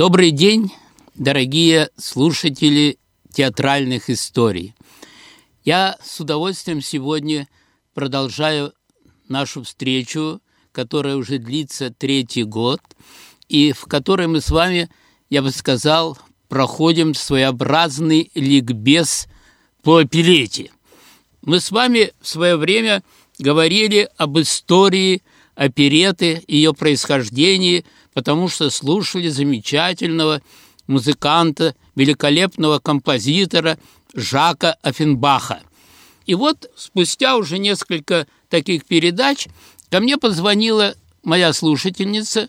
Добрый день, дорогие слушатели театральных историй. Я с удовольствием сегодня продолжаю нашу встречу, которая уже длится третий год, и в которой мы с вами, я бы сказал, проходим своеобразный ликбез по оперете. Мы с вами в свое время говорили об истории опереты, ее происхождении – потому что слушали замечательного музыканта, великолепного композитора Жака Афенбаха. И вот спустя уже несколько таких передач ко мне позвонила моя слушательница,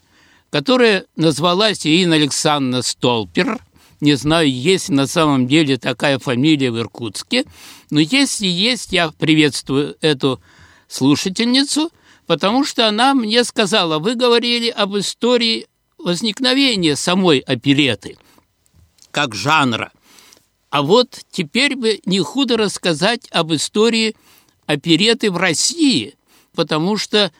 которая назвалась Ирина Александровна Столпер. Не знаю, есть на самом деле такая фамилия в Иркутске, но если есть, я приветствую эту слушательницу – потому что она мне сказала, вы говорили об истории возникновения самой опереты, как жанра. А вот теперь бы не худо рассказать об истории опереты в России, потому что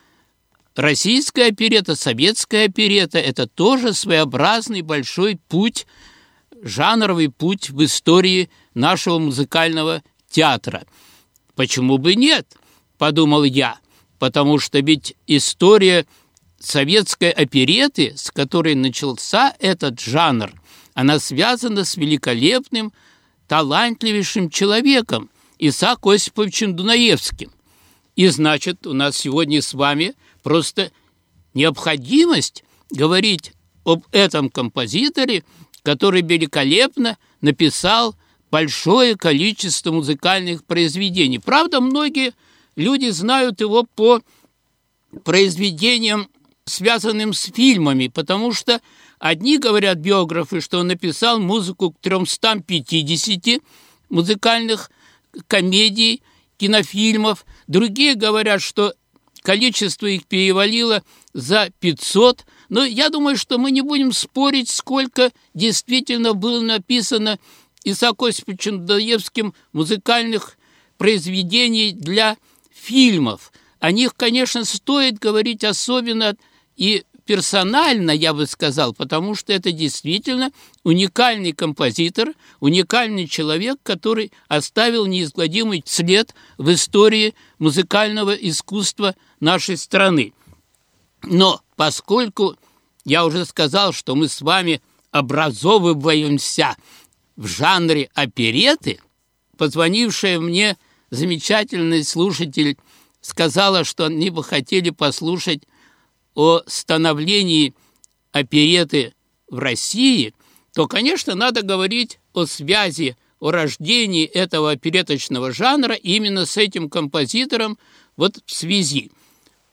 российская оперета, советская оперета – это тоже своеобразный большой путь, жанровый путь в истории нашего музыкального театра. Почему бы нет, подумал я потому что ведь история советской опереты, с которой начался этот жанр, она связана с великолепным, талантливейшим человеком Исаак Осиповичем Дунаевским. И значит, у нас сегодня с вами просто необходимость говорить об этом композиторе, который великолепно написал большое количество музыкальных произведений. Правда, многие люди знают его по произведениям, связанным с фильмами, потому что одни говорят биографы, что он написал музыку к 350 музыкальных комедий, кинофильмов, другие говорят, что количество их перевалило за 500, но я думаю, что мы не будем спорить, сколько действительно было написано Исаак Осиповичем Доевским музыкальных произведений для фильмов. О них, конечно, стоит говорить особенно и персонально, я бы сказал, потому что это действительно уникальный композитор, уникальный человек, который оставил неизгладимый след в истории музыкального искусства нашей страны. Но поскольку я уже сказал, что мы с вами образовываемся в жанре опереты, позвонившая мне замечательный слушатель сказала, что они бы хотели послушать о становлении опереты в России, то, конечно, надо говорить о связи, о рождении этого опереточного жанра именно с этим композитором вот в связи.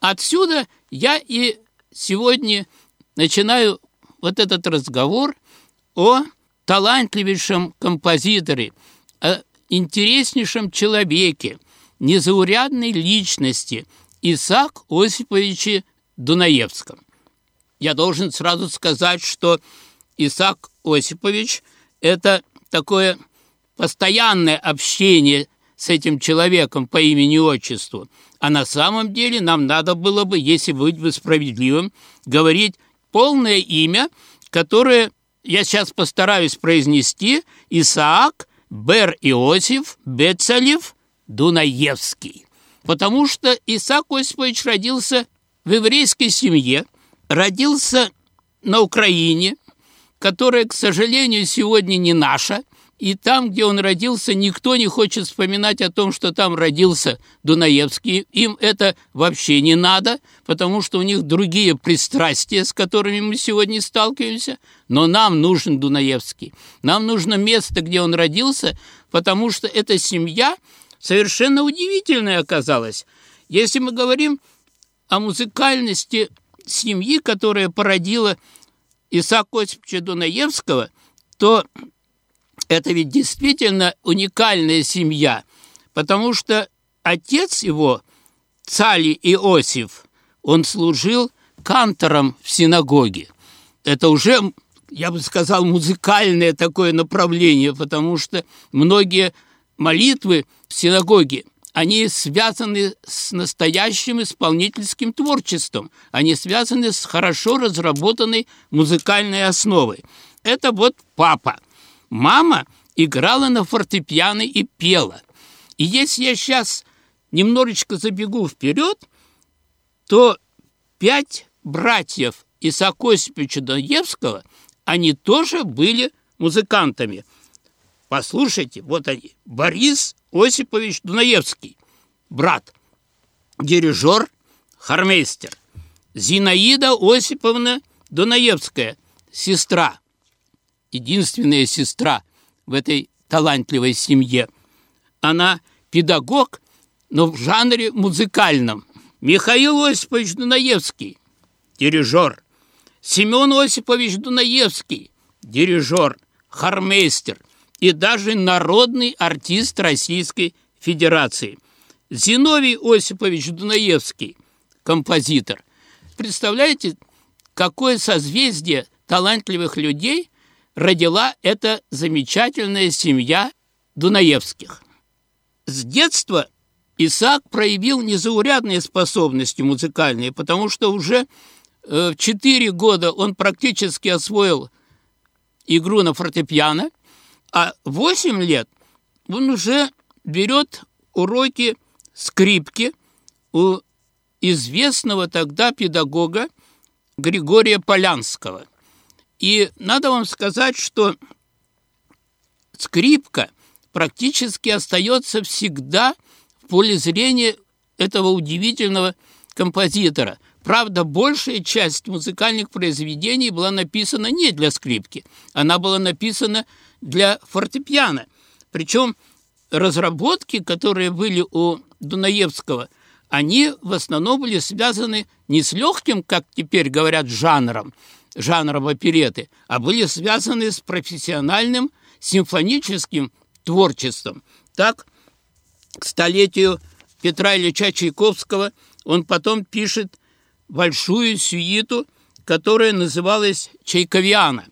Отсюда я и сегодня начинаю вот этот разговор о талантливейшем композиторе, о интереснейшем человеке, незаурядной личности Исаак Осиповиче Дунаевском. Я должен сразу сказать, что Исаак Осипович – это такое постоянное общение с этим человеком по имени и отчеству. А на самом деле нам надо было бы, если быть бы справедливым, говорить полное имя, которое я сейчас постараюсь произнести – Исаак Бер Иосиф Бецалев Дунаевский. Потому что Исаак Осипович родился в еврейской семье, родился на Украине, которая, к сожалению, сегодня не наша, и там, где он родился, никто не хочет вспоминать о том, что там родился Дунаевский. Им это вообще не надо, потому что у них другие пристрастия, с которыми мы сегодня сталкиваемся. Но нам нужен Дунаевский. Нам нужно место, где он родился, потому что эта семья совершенно удивительная оказалась. Если мы говорим о музыкальности семьи, которая породила Исаака Осиповича Дунаевского, то это ведь действительно уникальная семья, потому что отец его, Цали Иосиф, он служил кантором в синагоге. Это уже, я бы сказал, музыкальное такое направление, потому что многие молитвы в синагоге они связаны с настоящим исполнительским творчеством, они связаны с хорошо разработанной музыкальной основой. Это вот папа. Мама играла на фортепиано и пела. И если я сейчас немножечко забегу вперед, то пять братьев Исаака Осиповича Доевского, они тоже были музыкантами. Послушайте, вот они. Борис Осипович Дунаевский, брат, дирижер, хормейстер. Зинаида Осиповна Дунаевская, сестра, единственная сестра в этой талантливой семье. Она педагог, но в жанре музыкальном. Михаил Осипович Дунаевский, дирижер. Семен Осипович Дунаевский, дирижер, хормейстер и даже народный артист Российской Федерации. Зиновий Осипович Дунаевский, композитор. Представляете, какое созвездие талантливых людей родила эта замечательная семья Дунаевских. С детства Исаак проявил незаурядные способности музыкальные, потому что уже э, в 4 года он практически освоил игру на фортепиано, а 8 лет он уже берет уроки скрипки у известного тогда педагога Григория Полянского. И надо вам сказать, что скрипка практически остается всегда – поле зрения этого удивительного композитора. Правда, большая часть музыкальных произведений была написана не для скрипки, она была написана для фортепиано. Причем разработки, которые были у Дунаевского, они в основном были связаны не с легким, как теперь говорят, жанром, жанром опереты, а были связаны с профессиональным симфоническим творчеством. Так, к столетию Петра Ильича Чайковского он потом пишет большую сюиту, которая называлась «Чайковиана».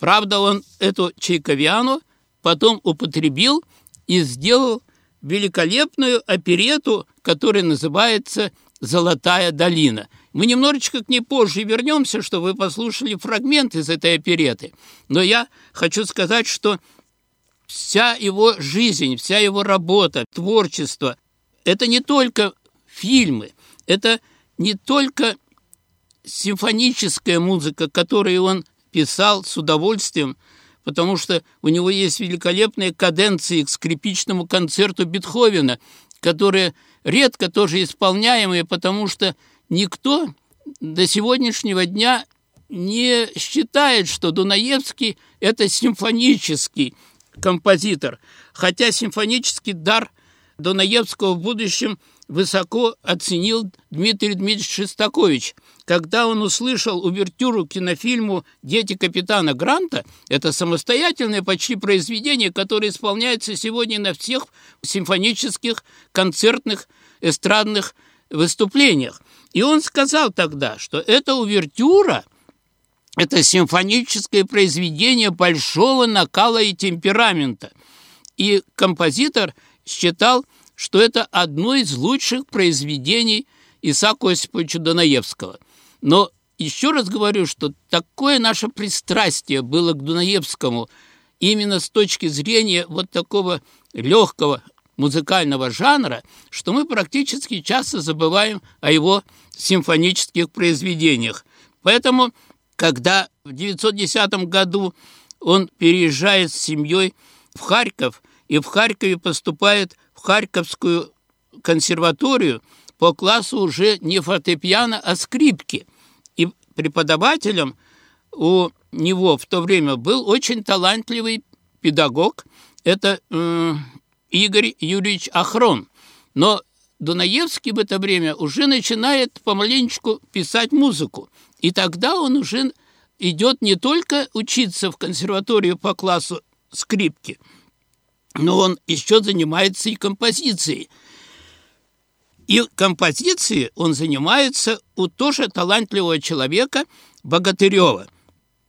Правда, он эту Чайковиану потом употребил и сделал великолепную оперету, которая называется «Золотая долина». Мы немножечко к ней позже вернемся, чтобы вы послушали фрагмент из этой опереты. Но я хочу сказать, что вся его жизнь, вся его работа, творчество – это не только фильмы, это не только симфоническая музыка, которую он писал с удовольствием, потому что у него есть великолепные каденции к скрипичному концерту Бетховена, которые редко тоже исполняемые, потому что никто до сегодняшнего дня не считает, что Дунаевский – это симфонический композитор, хотя симфонический дар Донаевского в будущем высоко оценил Дмитрий Дмитриевич Шестакович. Когда он услышал увертюру к кинофильму «Дети капитана Гранта», это самостоятельное почти произведение, которое исполняется сегодня на всех симфонических, концертных, эстрадных выступлениях. И он сказал тогда, что эта увертюра – это симфоническое произведение большого накала и темперамента. И композитор считал, что это одно из лучших произведений Исаака Осиповича Дунаевского. Но еще раз говорю, что такое наше пристрастие было к Дунаевскому именно с точки зрения вот такого легкого музыкального жанра, что мы практически часто забываем о его симфонических произведениях. Поэтому когда в 910 году он переезжает с семьей в Харьков и в Харькове поступает в Харьковскую консерваторию по классу уже не фортепиано, а скрипки. И преподавателем у него в то время был очень талантливый педагог, это Игорь Юрьевич Ахрон. Но Дунаевский в это время уже начинает помаленечку писать музыку. И тогда он уже идет не только учиться в консерваторию по классу скрипки, но он еще занимается и композицией. И композицией он занимается у тоже талантливого человека Богатырева.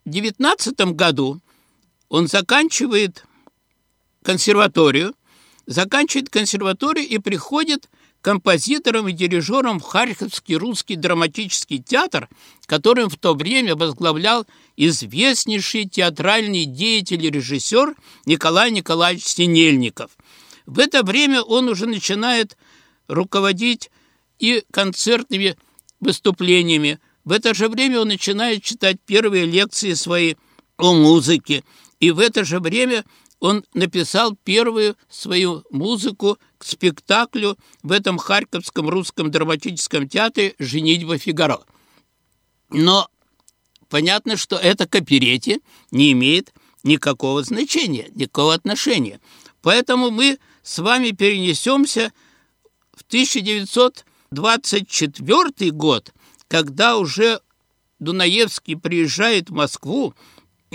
В 19 году он заканчивает консерваторию заканчивает консерваторию и приходит композитором и дирижером в Харьковский русский драматический театр, которым в то время возглавлял известнейший театральный деятель и режиссер Николай Николаевич Синельников. В это время он уже начинает руководить и концертными выступлениями. В это же время он начинает читать первые лекции свои о музыке. И в это же время он написал первую свою музыку к спектаклю в этом Харьковском русском драматическом театре «Женитьба Фигаро». Но понятно, что это к оперете не имеет никакого значения, никакого отношения. Поэтому мы с вами перенесемся в 1924 год, когда уже Дунаевский приезжает в Москву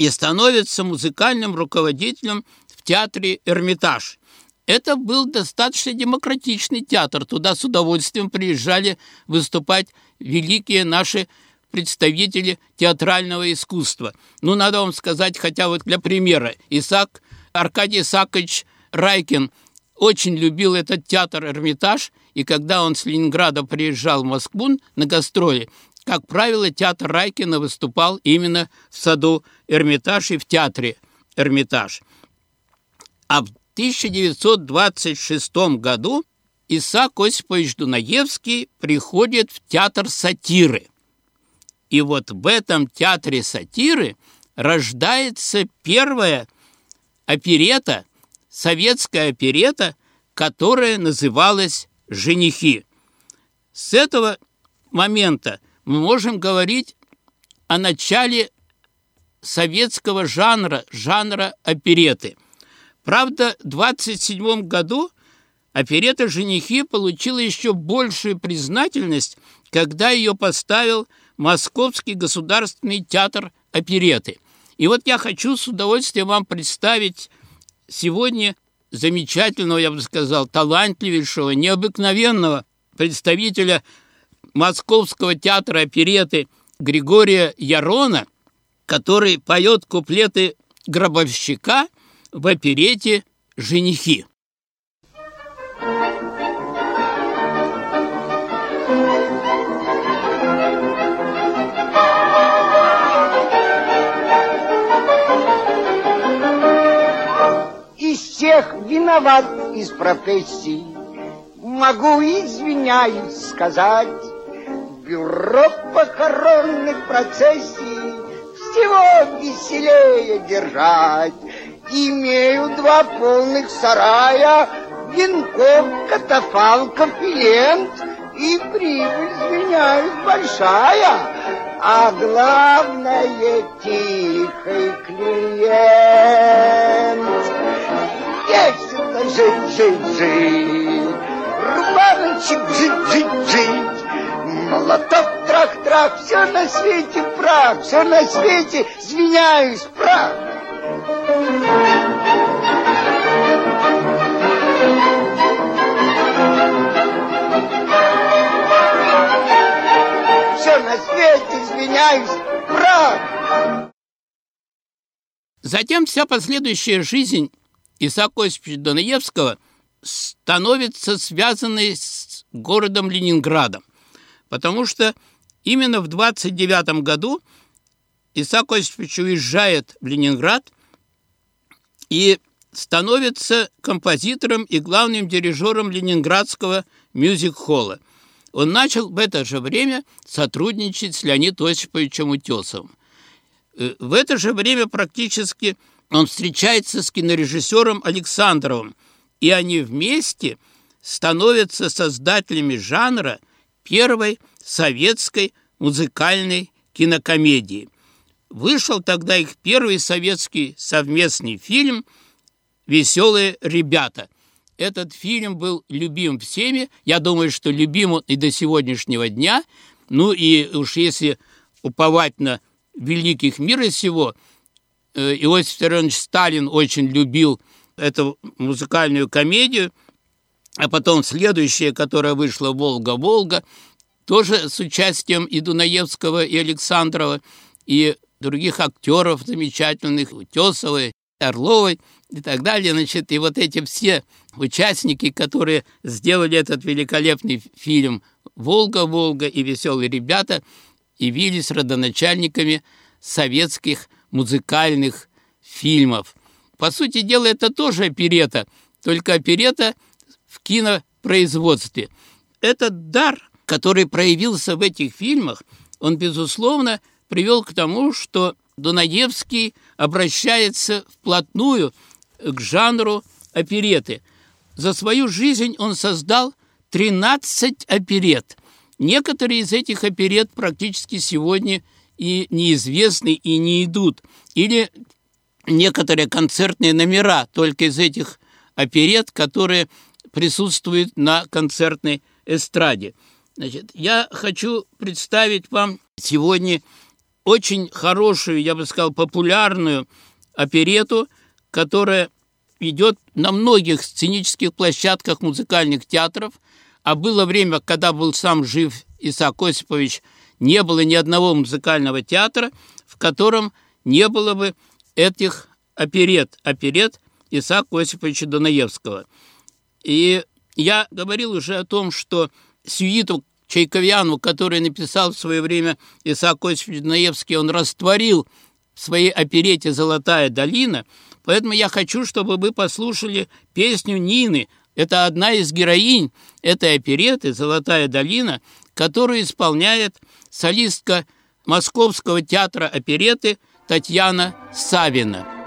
и становится музыкальным руководителем в театре «Эрмитаж». Это был достаточно демократичный театр. Туда с удовольствием приезжали выступать великие наши представители театрального искусства. Ну, надо вам сказать, хотя вот для примера, Исаак, Аркадий Исаакович Райкин очень любил этот театр «Эрмитаж», и когда он с Ленинграда приезжал в Москву на гастроли, как правило, театр Райкина выступал именно в саду Эрмитаж и в театре Эрмитаж. А в 1926 году Исаак Осипович Дунаевский приходит в театр сатиры. И вот в этом театре сатиры рождается первая оперета, советская оперета, которая называлась «Женихи». С этого момента мы можем говорить о начале советского жанра, жанра опереты. Правда, в 27 году оперета «Женихи» получила еще большую признательность, когда ее поставил Московский государственный театр опереты. И вот я хочу с удовольствием вам представить сегодня замечательного, я бы сказал, талантливейшего, необыкновенного представителя Московского театра опереты Григория Ярона, который поет куплеты гробовщика в оперете «Женихи». Из всех виноват из профессий, Могу, извиняюсь, сказать, Бюро похоронных процессий Всего веселее держать. Имею два полных сарая, Венков, катафалков и лент, И прибыль, извиняюсь, большая, А главное, тихий клиент. Весело жить, жить, жить, Рубаночек жить, жить, жить, Молоток, трах-трах, все на свете прах, все на свете, извиняюсь, прах. Все на свете, извиняюсь, прах. Затем вся последующая жизнь Исаака Осиповича Донаевского становится связанной с городом Ленинградом, потому что именно в 29 году Исаак Осипович уезжает в Ленинград и становится композитором и главным дирижером Ленинградского мюзик-холла. Он начал в это же время сотрудничать с Леонидом Осиповичем Утесовым. Э, В это же время практически он встречается с кинорежиссером Александровым, и они вместе становятся создателями жанра первой советской музыкальной кинокомедии. Вышел тогда их первый советский совместный фильм «Веселые ребята». Этот фильм был любим всеми. Я думаю, что любим он и до сегодняшнего дня. Ну и уж если уповать на великих мира сего, э, Иосиф Виссарионович Сталин очень любил эту музыкальную комедию, а потом следующая, которая вышла «Волга-Волга», тоже с участием и Дунаевского, и Александрова, и других актеров замечательных, Утесова, Орловой и так далее. Значит, и вот эти все участники, которые сделали этот великолепный фильм «Волга-Волга» и «Веселые ребята», явились родоначальниками советских музыкальных фильмов. По сути дела, это тоже оперета, только оперета в кинопроизводстве. Этот дар, который проявился в этих фильмах, он, безусловно, привел к тому, что Дунаевский обращается вплотную к жанру опереты. За свою жизнь он создал 13 оперет. Некоторые из этих оперет практически сегодня и неизвестны, и не идут. Или некоторые концертные номера только из этих оперет, которые присутствуют на концертной эстраде. Значит, я хочу представить вам сегодня очень хорошую, я бы сказал, популярную оперету, которая идет на многих сценических площадках музыкальных театров, а было время, когда был сам жив Исаак Осипович, не было ни одного музыкального театра, в котором не было бы этих оперет, оперет Исаака Осиповича Донаевского. И я говорил уже о том, что сюиту Чайковьяну, который написал в свое время Исаак Осипович Донаевский, он растворил в своей оперете «Золотая долина», поэтому я хочу, чтобы вы послушали песню Нины. Это одна из героинь этой опереты «Золотая долина», которую исполняет солистка Московского театра опереты Татьяна Савина.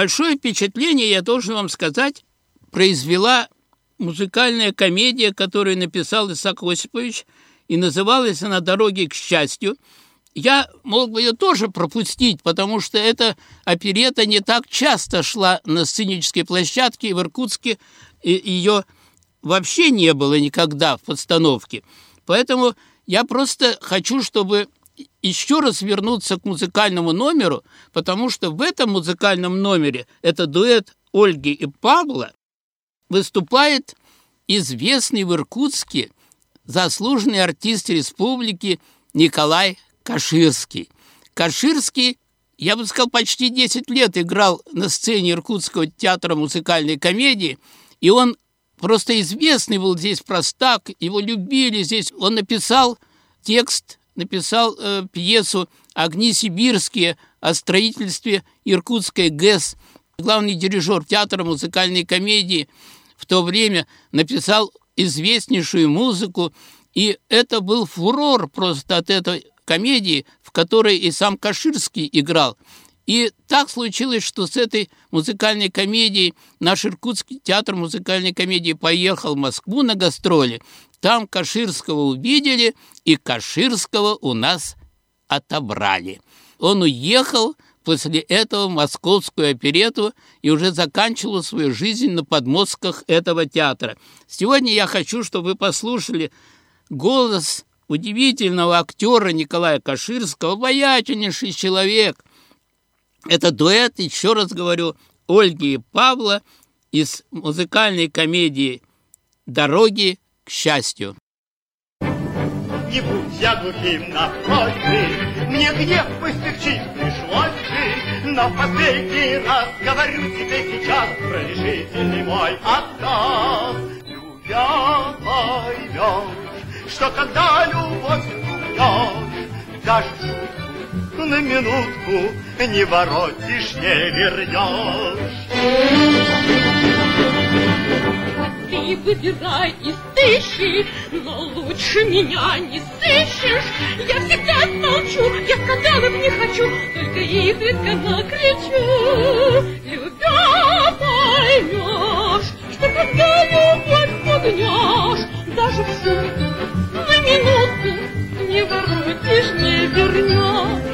Большое впечатление, я должен вам сказать, произвела музыкальная комедия, которую написал Исаак Осипович, и называлась она «Дороги к счастью». Я мог бы ее тоже пропустить, потому что эта оперета не так часто шла на сценической площадке, и в Иркутске ее вообще не было никогда в подстановке. Поэтому я просто хочу, чтобы еще раз вернуться к музыкальному номеру, потому что в этом музыкальном номере, это дуэт Ольги и Павла, выступает известный в Иркутске заслуженный артист республики Николай Каширский. Каширский, я бы сказал, почти 10 лет играл на сцене Иркутского театра музыкальной комедии, и он просто известный был здесь простак, его любили здесь. Он написал текст, написал э, пьесу «Огни сибирские» о строительстве Иркутской ГЭС. Главный дирижер театра музыкальной комедии в то время написал известнейшую музыку, и это был фурор просто от этой комедии, в которой и сам Каширский играл. И так случилось, что с этой музыкальной комедией наш Иркутский театр музыкальной комедии поехал в Москву на гастроли. Там Каширского увидели, и Каширского у нас отобрали. Он уехал после этого в московскую оперету и уже заканчивал свою жизнь на подмостках этого театра. Сегодня я хочу, чтобы вы послушали голос удивительного актера Николая Каширского, обаятельнейший человек. Это дуэт, еще раз говорю, Ольги и Павла из музыкальной комедии «Дороги к счастью». Не будь я глухим на просьбы, Мне гнев постигчить пришлось бы, Но последний раз говорю тебе сейчас Про решительный мой отказ. Любя поймешь, что когда любовь убьешь, Даже шутку на минутку не воротишь, не вернешь. Ты выбирай из тысячи, но лучше меня не сыщешь. Я всегда молчу, я скандалов не хочу, только изредка накричу. Любя поймешь, что когда любовь погнешь, даже в шутку на минутку не воротишь, не вернешь.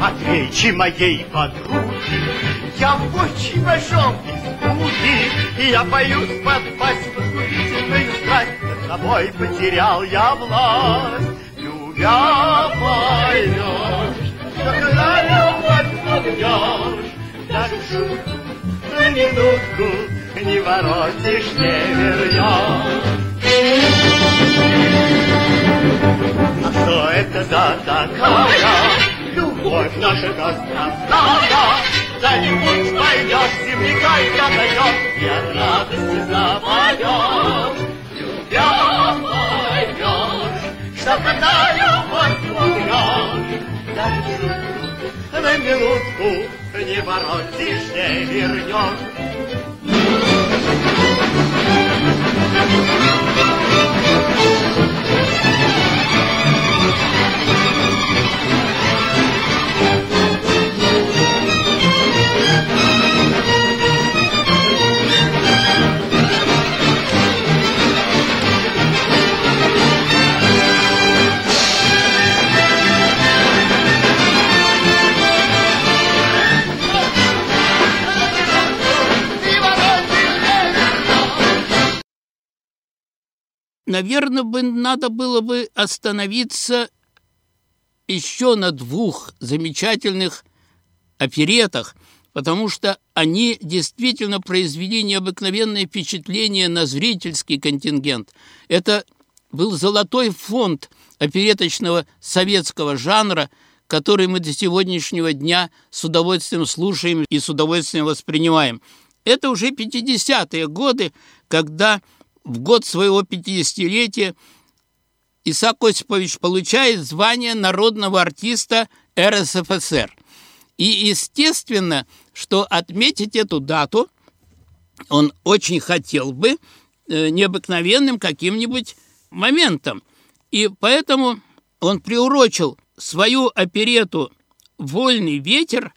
Отвечи моей подруге, я в очень большом испуге, И я боюсь подпасть под губительную страсть, Над тобой потерял я власть. Любя поймешь, что когда любовь погнешь, Даже шутку на минутку не воротишь, не вернешь. А что это за такая любовь наша гострота? За-нибудь пойдешь, земляка и даешь, и от радости запоешь. Любя поймешь, что когда любовь умрешь, даже шутку на минутку не воротишь, не вернешь. Наверное, бы надо было бы остановиться еще на двух замечательных оперетах, потому что они действительно произвели необыкновенное впечатление на зрительский контингент. Это был золотой фонд опереточного советского жанра, который мы до сегодняшнего дня с удовольствием слушаем и с удовольствием воспринимаем. Это уже 50-е годы, когда в год своего 50-летия Исаак Осипович получает звание народного артиста РСФСР. И естественно, что отметить эту дату он очень хотел бы э, необыкновенным каким-нибудь моментом. И поэтому он приурочил свою оперету «Вольный ветер»,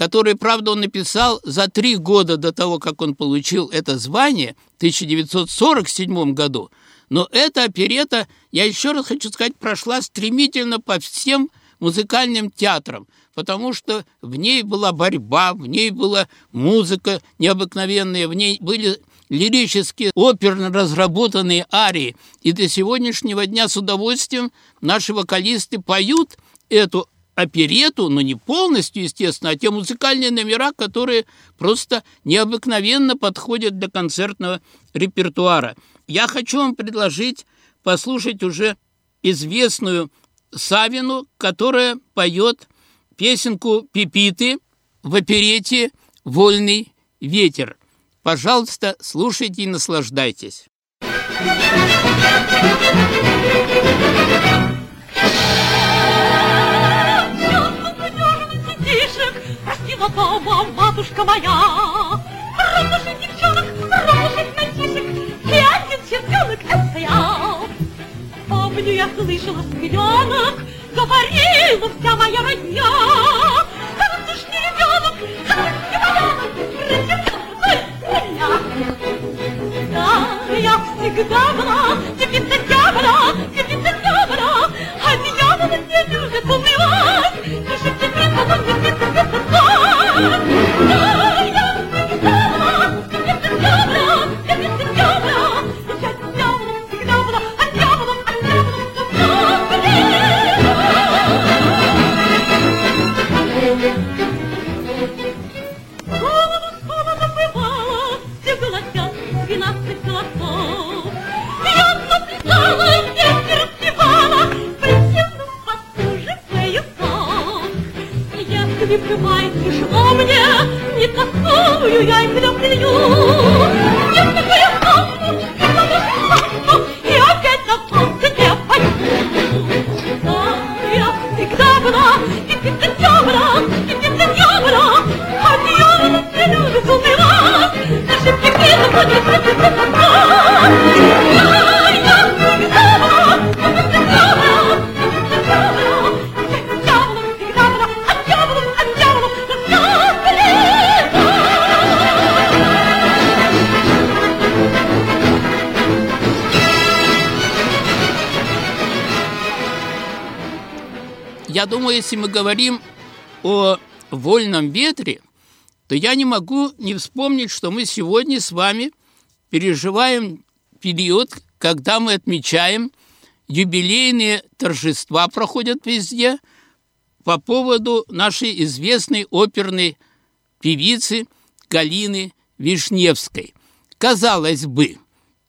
который, правда, он написал за три года до того, как он получил это звание, в 1947 году. Но эта оперета, я еще раз хочу сказать, прошла стремительно по всем музыкальным театрам, потому что в ней была борьба, в ней была музыка необыкновенная, в ней были лирические, оперно разработанные арии. И до сегодняшнего дня с удовольствием наши вокалисты поют эту оперету, но не полностью, естественно, а те музыкальные номера, которые просто необыкновенно подходят для концертного репертуара. Я хочу вам предложить послушать уже известную Савину, которая поет песенку «Пипиты» в оперете «Вольный ветер». Пожалуйста, слушайте и наслаждайтесь. Дома матушка моя. Ровнушек девчонок, ровнушек мальчишек, и один чертенок это я. Помню, я слышала с пеленок, говорила вся моя родня. Хороший ребенок, хороший ребенок, да, я всегда была девица дьявола, девица дьявола, а дьявола не любит унывать, если мы говорим о вольном ветре, то я не могу не вспомнить, что мы сегодня с вами переживаем период, когда мы отмечаем юбилейные торжества проходят везде по поводу нашей известной оперной певицы Галины Вишневской. Казалось бы,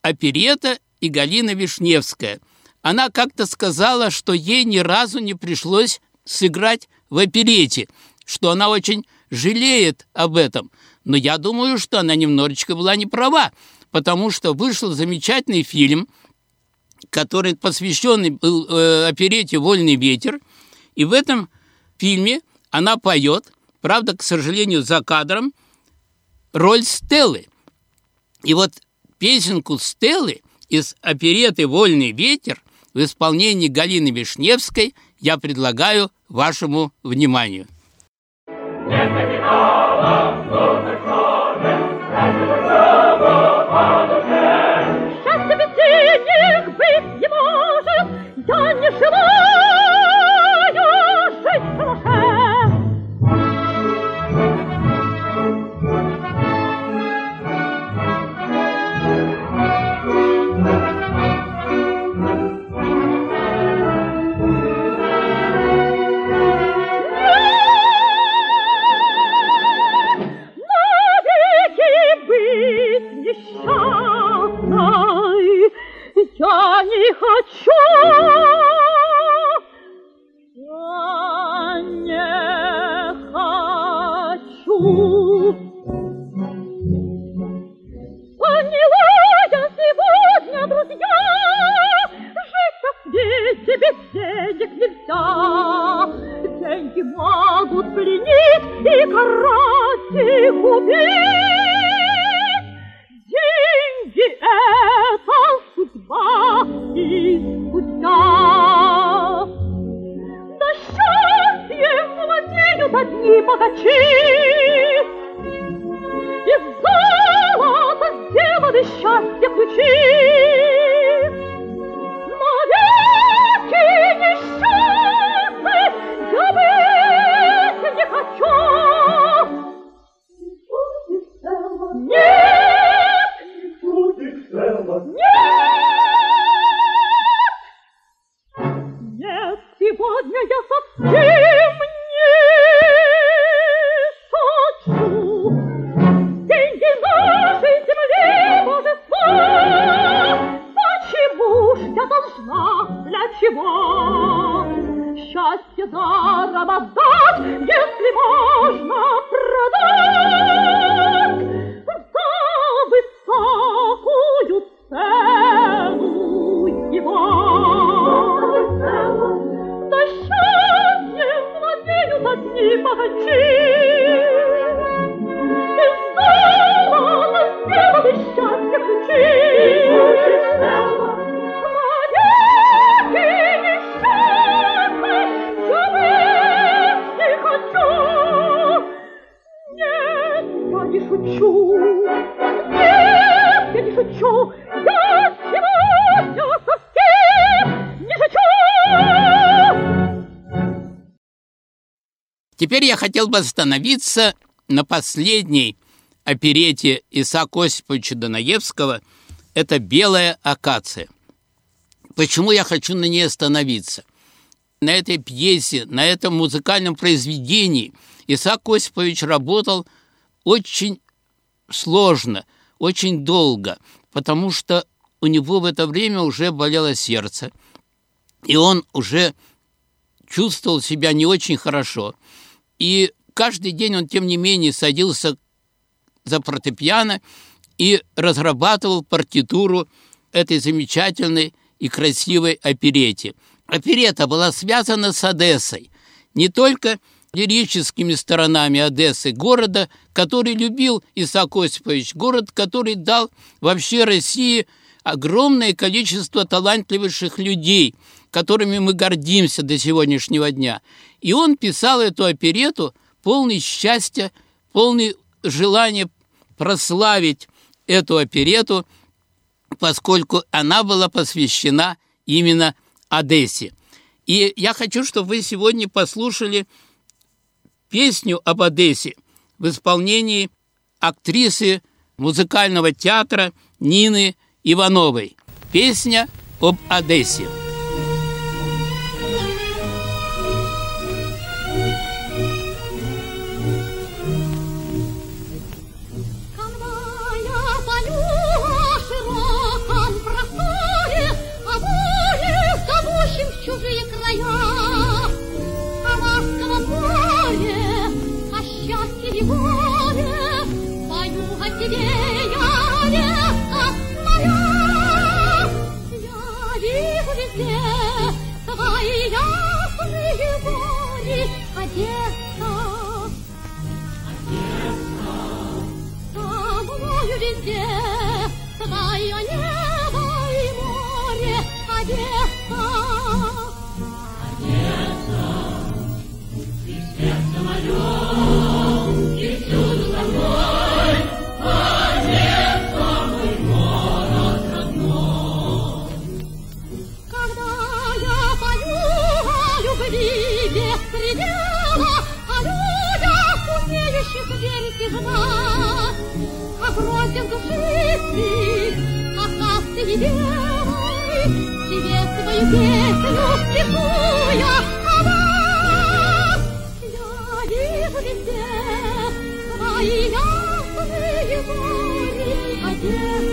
оперета и Галина Вишневская. Она как-то сказала, что ей ни разу не пришлось сыграть в оперете, что она очень жалеет об этом. Но я думаю, что она немножечко была не права, потому что вышел замечательный фильм, который посвященный был э, оперете «Вольный ветер», и в этом фильме она поет, правда, к сожалению, за кадром, роль Стеллы. И вот песенку Стеллы из опереты «Вольный ветер» в исполнении Галины Вишневской я предлагаю вашему вниманию. Счастье 也会去。Я хотел бы остановиться на последней оперете Исаака Осиповича Данаевского «Это белая акация». Почему я хочу на ней остановиться? На этой пьесе, на этом музыкальном произведении Исаак Осипович работал очень сложно, очень долго, потому что у него в это время уже болело сердце, и он уже чувствовал себя не очень хорошо. И каждый день он, тем не менее, садился за фортепиано и разрабатывал партитуру этой замечательной и красивой оперете. Оперета была связана с Одессой, не только лирическими сторонами Одессы, города, который любил Исаак Осипович, город, который дал вообще России огромное количество талантливейших людей, которыми мы гордимся до сегодняшнего дня. И он писал эту оперету полный счастья, полный желания прославить эту оперету – поскольку она была посвящена именно Одессе. И я хочу, чтобы вы сегодня послушали песню об Одессе в исполнении актрисы музыкального театра Нины Ивановой. Песня об Одессе. Везде грозе в души спит, о сказке небесной, тебе свою песню пишу я о вас. Я вижу везде твои ясные гори, Одесса.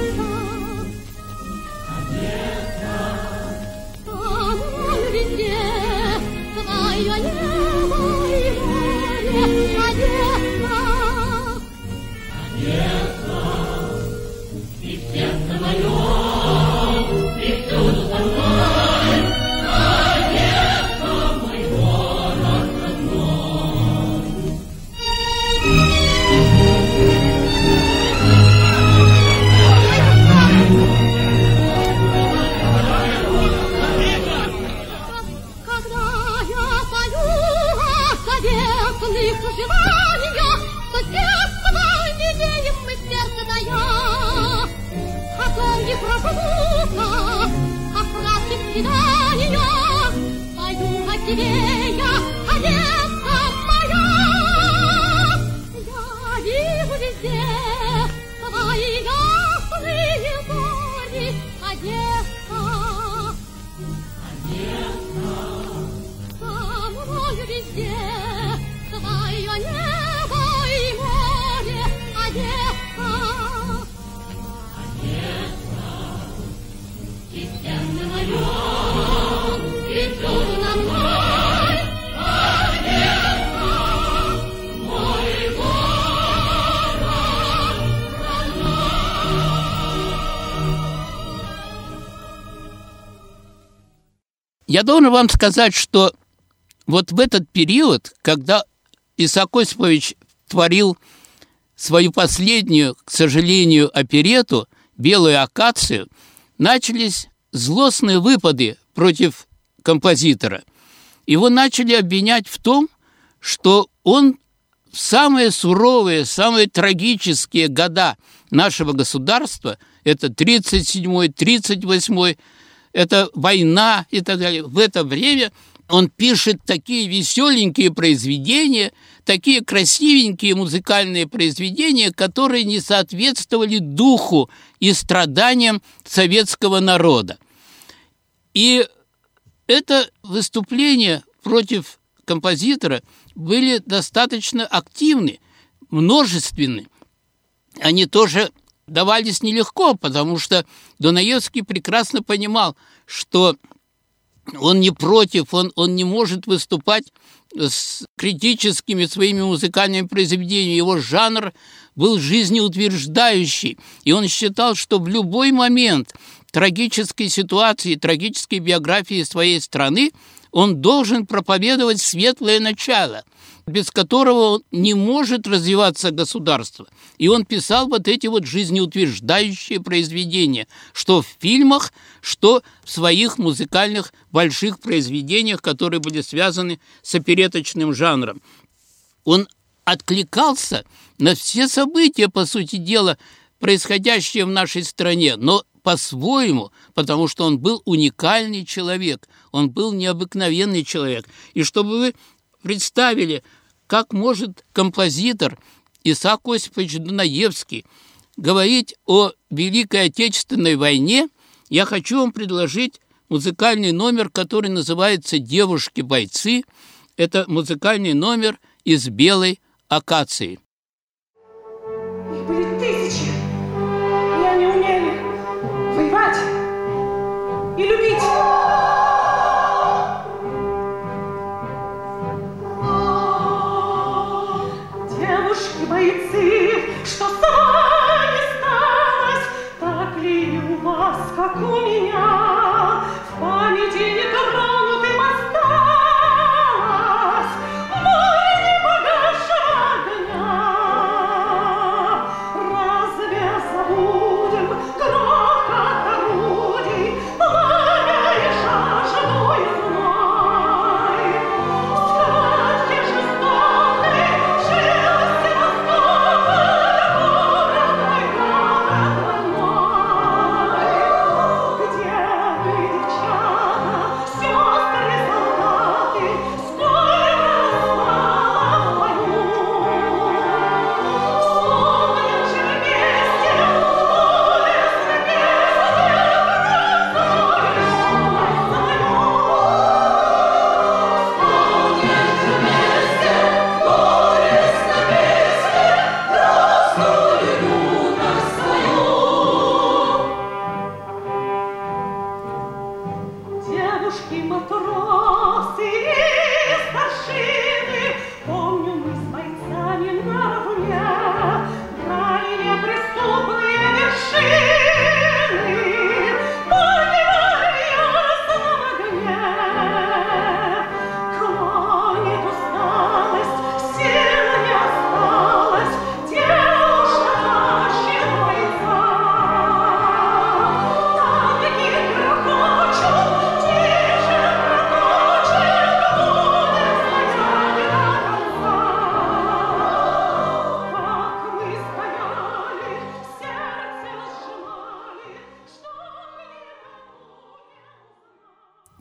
Я должен вам сказать, что вот в этот период, когда Исаак Осипович творил свою последнюю, к сожалению, оперету «Белую акацию», начались злостные выпады против композитора. Его начали обвинять в том, что он в самые суровые, самые трагические года нашего государства, это 37-й, 38-й, это война и так далее. В это время он пишет такие веселенькие произведения, такие красивенькие музыкальные произведения, которые не соответствовали духу и страданиям советского народа. И это выступление против композитора были достаточно активны, множественны. Они тоже давались нелегко, потому что Дунаевский прекрасно понимал, что он не против, он, он не может выступать с критическими своими музыкальными произведениями. Его жанр был жизнеутверждающий, и он считал, что в любой момент трагической ситуации, трагической биографии своей страны он должен проповедовать светлое начало – без которого не может развиваться государство. И он писал вот эти вот жизнеутверждающие произведения, что в фильмах, что в своих музыкальных больших произведениях, которые были связаны с опереточным жанром. Он откликался на все события, по сути дела, происходящие в нашей стране, но по-своему, потому что он был уникальный человек, он был необыкновенный человек. И чтобы вы представили, как может композитор Исаак Осипович Дунаевский говорить о Великой Отечественной войне, я хочу вам предложить музыкальный номер, который называется «Девушки-бойцы». Это музыкальный номер из белой акации. Их были тысячи, и они умели воевать и любить. Бойцы, что с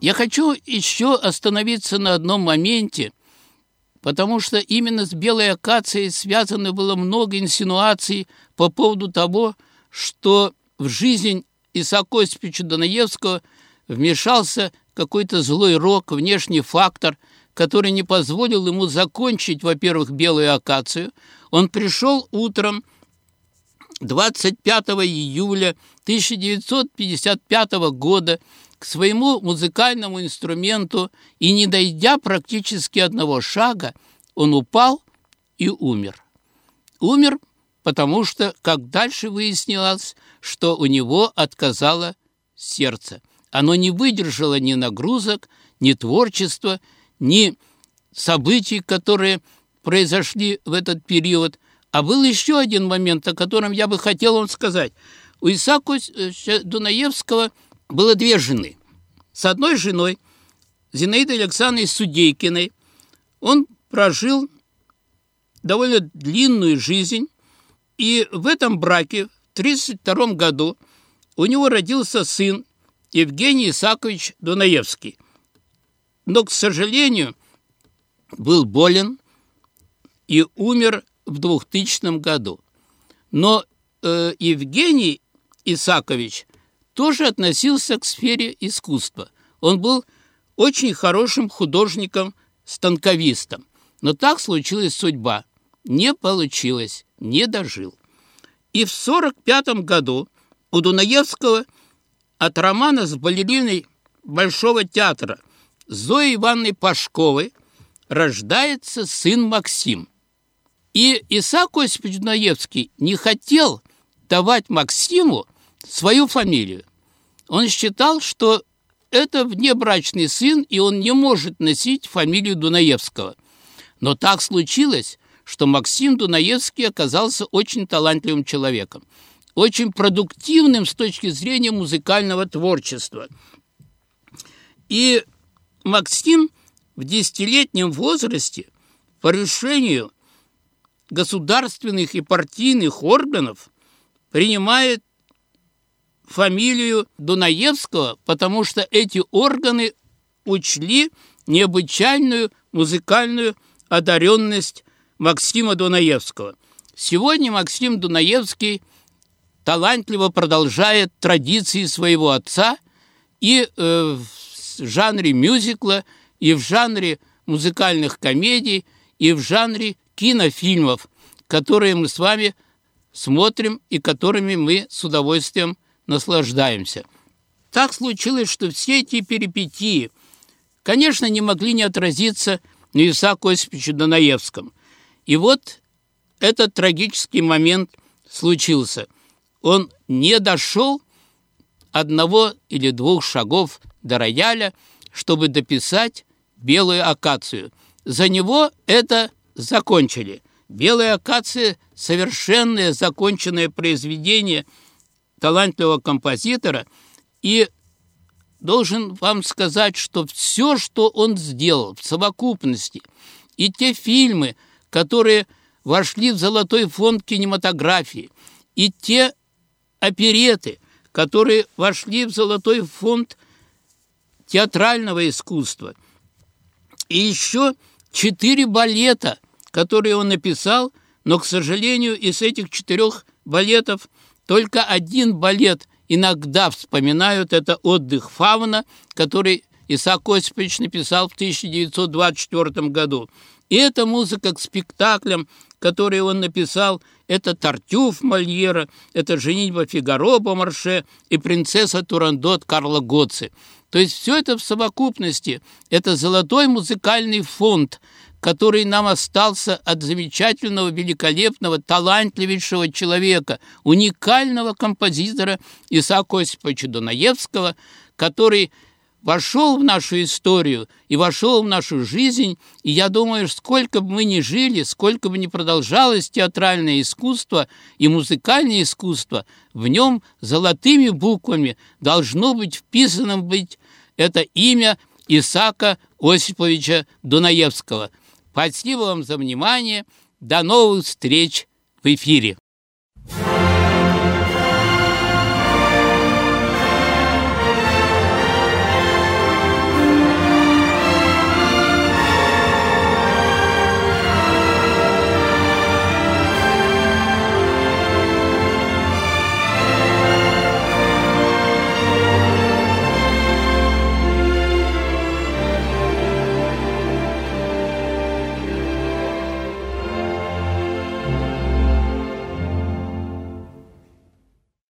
Я хочу еще остановиться на одном моменте, потому что именно с белой акацией связано было много инсинуаций по поводу того, что в жизнь Исаака Осиповича Данаевского вмешался какой-то злой рок, внешний фактор, который не позволил ему закончить, во-первых, белую акацию. Он пришел утром 25 июля 1955 года к своему музыкальному инструменту и, не дойдя практически одного шага, он упал и умер. Умер, потому что, как дальше выяснилось, что у него отказало сердце. Оно не выдержало ни нагрузок, ни творчества, ни событий, которые произошли в этот период. А был еще один момент, о котором я бы хотел вам сказать. У Исаака Дунаевского было две жены. С одной женой, Зинаидой Александровной Судейкиной, он прожил довольно длинную жизнь, и в этом браке, 1932 году у него родился сын Евгений Исакович Дунаевский. Но, к сожалению, был болен и умер в 2000 году. Но э, Евгений Исакович тоже относился к сфере искусства. Он был очень хорошим художником-станковистом. Но так случилась судьба. Не получилось, не дожил. И в 1945 году у Дунаевского от романа с балериной Большого театра Зоей Ивановной Пашковой рождается сын Максим. И Исаак Осипович Дунаевский не хотел давать Максиму свою фамилию. Он считал, что это внебрачный сын, и он не может носить фамилию Дунаевского. Но так случилось, что Максим Дунаевский оказался очень талантливым человеком, очень продуктивным с точки зрения музыкального творчества. И Максим в десятилетнем возрасте по решению государственных и партийных органов принимает фамилию Дунаевского, потому что эти органы учли необычайную музыкальную одаренность Максима Дунаевского. Сегодня Максим Дунаевский талантливо продолжает традиции своего отца и э, в жанре мюзикла, и в жанре музыкальных комедий, и в жанре кинофильмов, которые мы с вами смотрим и которыми мы с удовольствием наслаждаемся. Так случилось, что все эти перипетии, конечно, не могли не отразиться на Исааку Осиповичу Донаевском. И вот этот трагический момент случился. Он не дошел одного или двух шагов до рояля, чтобы дописать белую акацию. За него это закончили. Белая акация – совершенное законченное произведение талантливого композитора. И должен вам сказать, что все, что он сделал в совокупности, и те фильмы – которые вошли в золотой фонд кинематографии, и те опереты, которые вошли в золотой фонд театрального искусства, и еще четыре балета, которые он написал, но, к сожалению, из этих четырех балетов только один балет иногда вспоминают, это «Отдых фауна», который Исаак Осипович написал в 1924 году. И эта музыка к спектаклям, которые он написал, это «Тартюф» Мольера, это «Женитьба Фигаро» Бомарше и «Принцесса Турандот» Карла Гоци. То есть все это в совокупности. Это золотой музыкальный фонд, который нам остался от замечательного, великолепного, талантливейшего человека, уникального композитора Исаака Осиповича Дунаевского, который вошел в нашу историю и вошел в нашу жизнь, и я думаю, сколько бы мы ни жили, сколько бы ни продолжалось театральное искусство и музыкальное искусство, в нем золотыми буквами должно быть вписано быть это имя Исака Осиповича Дунаевского. Спасибо вам за внимание. До новых встреч в эфире.